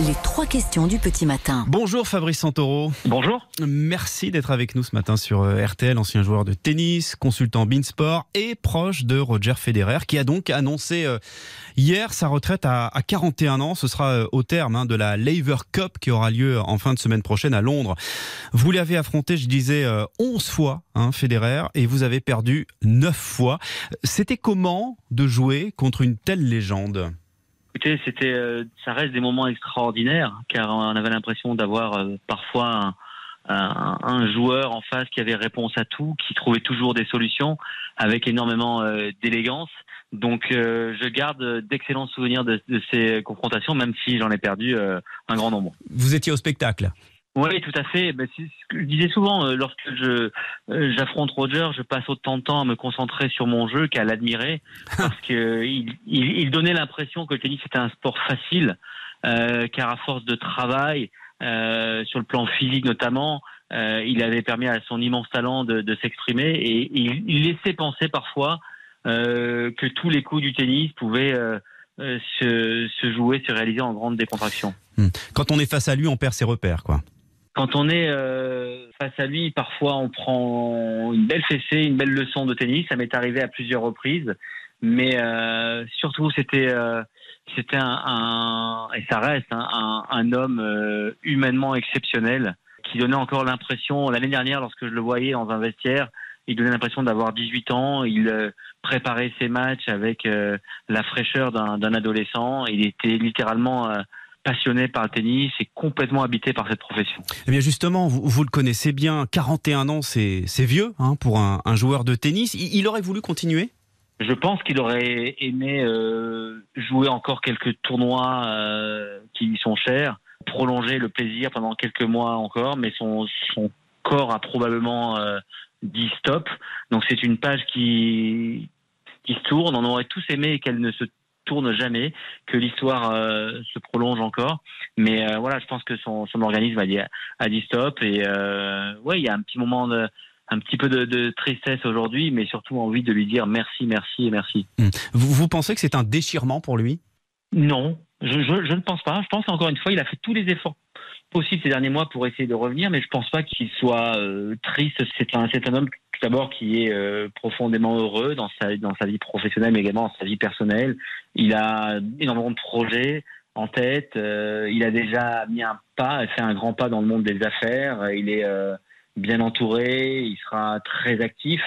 Les trois questions du petit matin. Bonjour Fabrice Santoro. Bonjour. Merci d'être avec nous ce matin sur euh, RTL, ancien joueur de tennis, consultant Beansport et proche de Roger Federer, qui a donc annoncé euh, hier sa retraite à, 41 ans. Ce sera euh, au terme hein, de la Laver Cup qui aura lieu en fin de semaine prochaine à Londres. Vous l'avez affronté, je disais, 11 fois, hein, Federer, et vous avez perdu 9 fois. C'était comment de jouer contre une telle légende? C'était, euh, ça reste des moments extraordinaires, car on avait l'impression d'avoir euh, parfois un, joueur en face qui avait réponse à tout, qui trouvait toujours des solutions, avec énormément euh, d'élégance. Donc, je garde d'excellents souvenirs de, ces confrontations, même si j'en ai perdu un grand nombre. Vous étiez au spectacle oui, tout à fait. Ben, c'est ce que je disais souvent, euh, lorsque je euh, j'affronte Roger, je passe autant de temps à me concentrer sur mon jeu qu'à l'admirer, parce que il, il, donnait l'impression que le tennis était un sport facile, euh, car à force de travail, sur le plan physique notamment, il avait permis à son immense talent de, de s'exprimer et il, il, laissait penser parfois que tous les coups du tennis pouvaient se, se jouer, se réaliser en grande décontraction. Hmm. Quand on est face à lui, on perd ses repères, quoi quand on est euh, face à lui, parfois on prend une belle fessée, une belle leçon de tennis. Ça m'est arrivé à plusieurs reprises, mais euh, surtout c'était euh, c'était un, et ça reste un, un, homme humainement exceptionnel qui donnait encore l'impression l'année dernière lorsque je le voyais dans un vestiaire, il donnait l'impression d'avoir 18 ans. Il préparait ses matchs avec la fraîcheur d'un adolescent. Il était littéralement passionné par le tennis et complètement habité par cette profession. Eh bien justement, vous, vous le connaissez bien, 41 ans, c'est vieux hein, pour un, un, joueur de tennis. Il, aurait voulu continuer? Je pense qu'il aurait aimé euh, jouer encore quelques tournois euh, qui lui sont chers, prolonger le plaisir pendant quelques mois encore, mais son, son corps a probablement euh, dit stop. Donc c'est une page qui, qui se tourne. On aurait tous aimé qu'elle ne se tourne jamais, que l'histoire euh, se prolonge encore. Mais euh, voilà, je pense que son, son organisme a dit, a dit stop. Et euh, ouais, il y a un petit moment de un petit peu de, tristesse aujourd'hui, mais surtout envie de lui dire merci, merci et merci. Hmm. Vous, vous pensez que c'est un déchirement pour lui? Non, je, je, je, ne pense pas. Je pense encore une fois, il a fait tous les efforts possibles ces derniers mois pour essayer de revenir, mais je pense pas qu'il soit triste. C'est un, c'est un homme d'abord qui est euh, profondément heureux dans sa, dans sa vie professionnelle, mais également dans sa vie personnelle. Il a énormément de projets en tête. Euh, il a déjà mis un pas, fait un grand pas dans le monde des affaires. Il est euh, bien entouré, il sera très actif.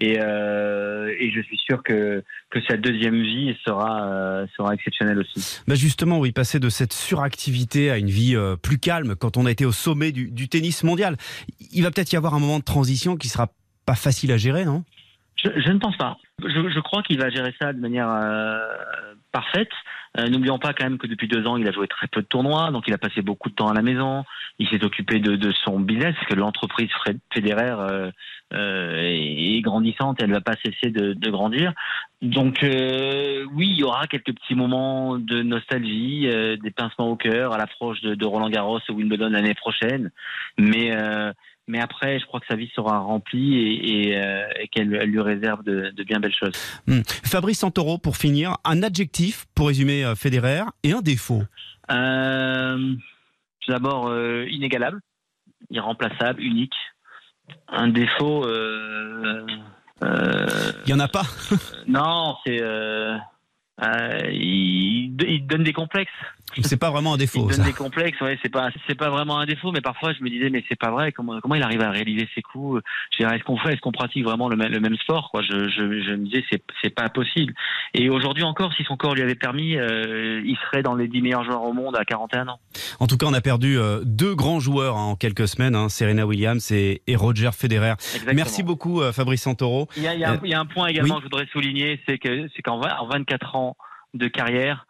Et, et, je suis sûr que, que sa deuxième vie sera, sera exceptionnelle aussi. Bah justement, oui, passer de cette suractivité à une vie plus calme quand on a été au sommet du, du tennis mondial. Il va peut-être y avoir un moment de transition qui sera pas facile à gérer, non? Je, ne pense pas. Je, crois qu'il va gérer ça de manière euh, parfaite. Euh, n'oublions pas quand même que depuis deux ans, il a joué très peu de tournois, donc il a passé beaucoup de temps à la maison. Il s'est occupé de, son business, que l'entreprise fédéraire euh, est grandissante elle ne va pas cesser de, grandir. Donc oui, il y aura quelques petits moments de nostalgie, des pincements au cœur à l'approche de, de Roland Garros ou Wimbledon l'année prochaine, mais mais après, je crois que sa vie sera remplie et, euh, qu'elle lui réserve de, bien belles choses. Hmm. Fabrice Santoro, pour finir, un adjectif pour résumer euh, Federer et un défaut euh, D'abord, inégalable, irremplaçable, unique. Un défaut. Il n'y en a pas Non, c'est. il, il donne des complexes. C'est pas vraiment un défaut. Il donne des complexes, ouais, c'est pas, c'est pas vraiment un défaut, mais parfois je me disais, mais c'est pas vrai. Comment, comment il arrive à réaliser ses coups? Est-ce qu'on fait, est-ce qu'on pratique vraiment le, le même sport Quoi, je, je, je me disais, c'est, c'est pas possible. Et aujourd'hui encore, si son corps lui avait permis, euh, il serait dans les 10 meilleurs joueurs au monde à 41 ans. En tout cas, on a perdu euh, deux grands joueurs hein, en quelques semaines, hein, Serena Williams et, et Roger Federer. Merci beaucoup, euh, Fabrice Santoro. Il y a, il y a, il y a un point également que je voudrais souligner, c'est que c'est qu'en 24 ans de carrière, euh,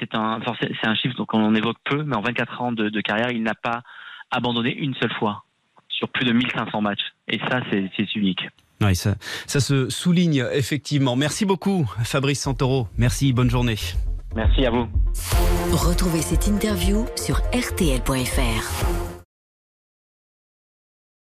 c'est un, c'est un chiffre qu'on on évoque peu, mais en 24 ans de, carrière, il n'a pas abandonné une seule fois sur plus de 1500 matchs. Et ça, c'est unique. Oui, ça, ça se souligne effectivement. Merci beaucoup, Fabrice Santoro. Merci, bonne journée. Merci à vous. Retrouvez cette interview sur rtl.fr.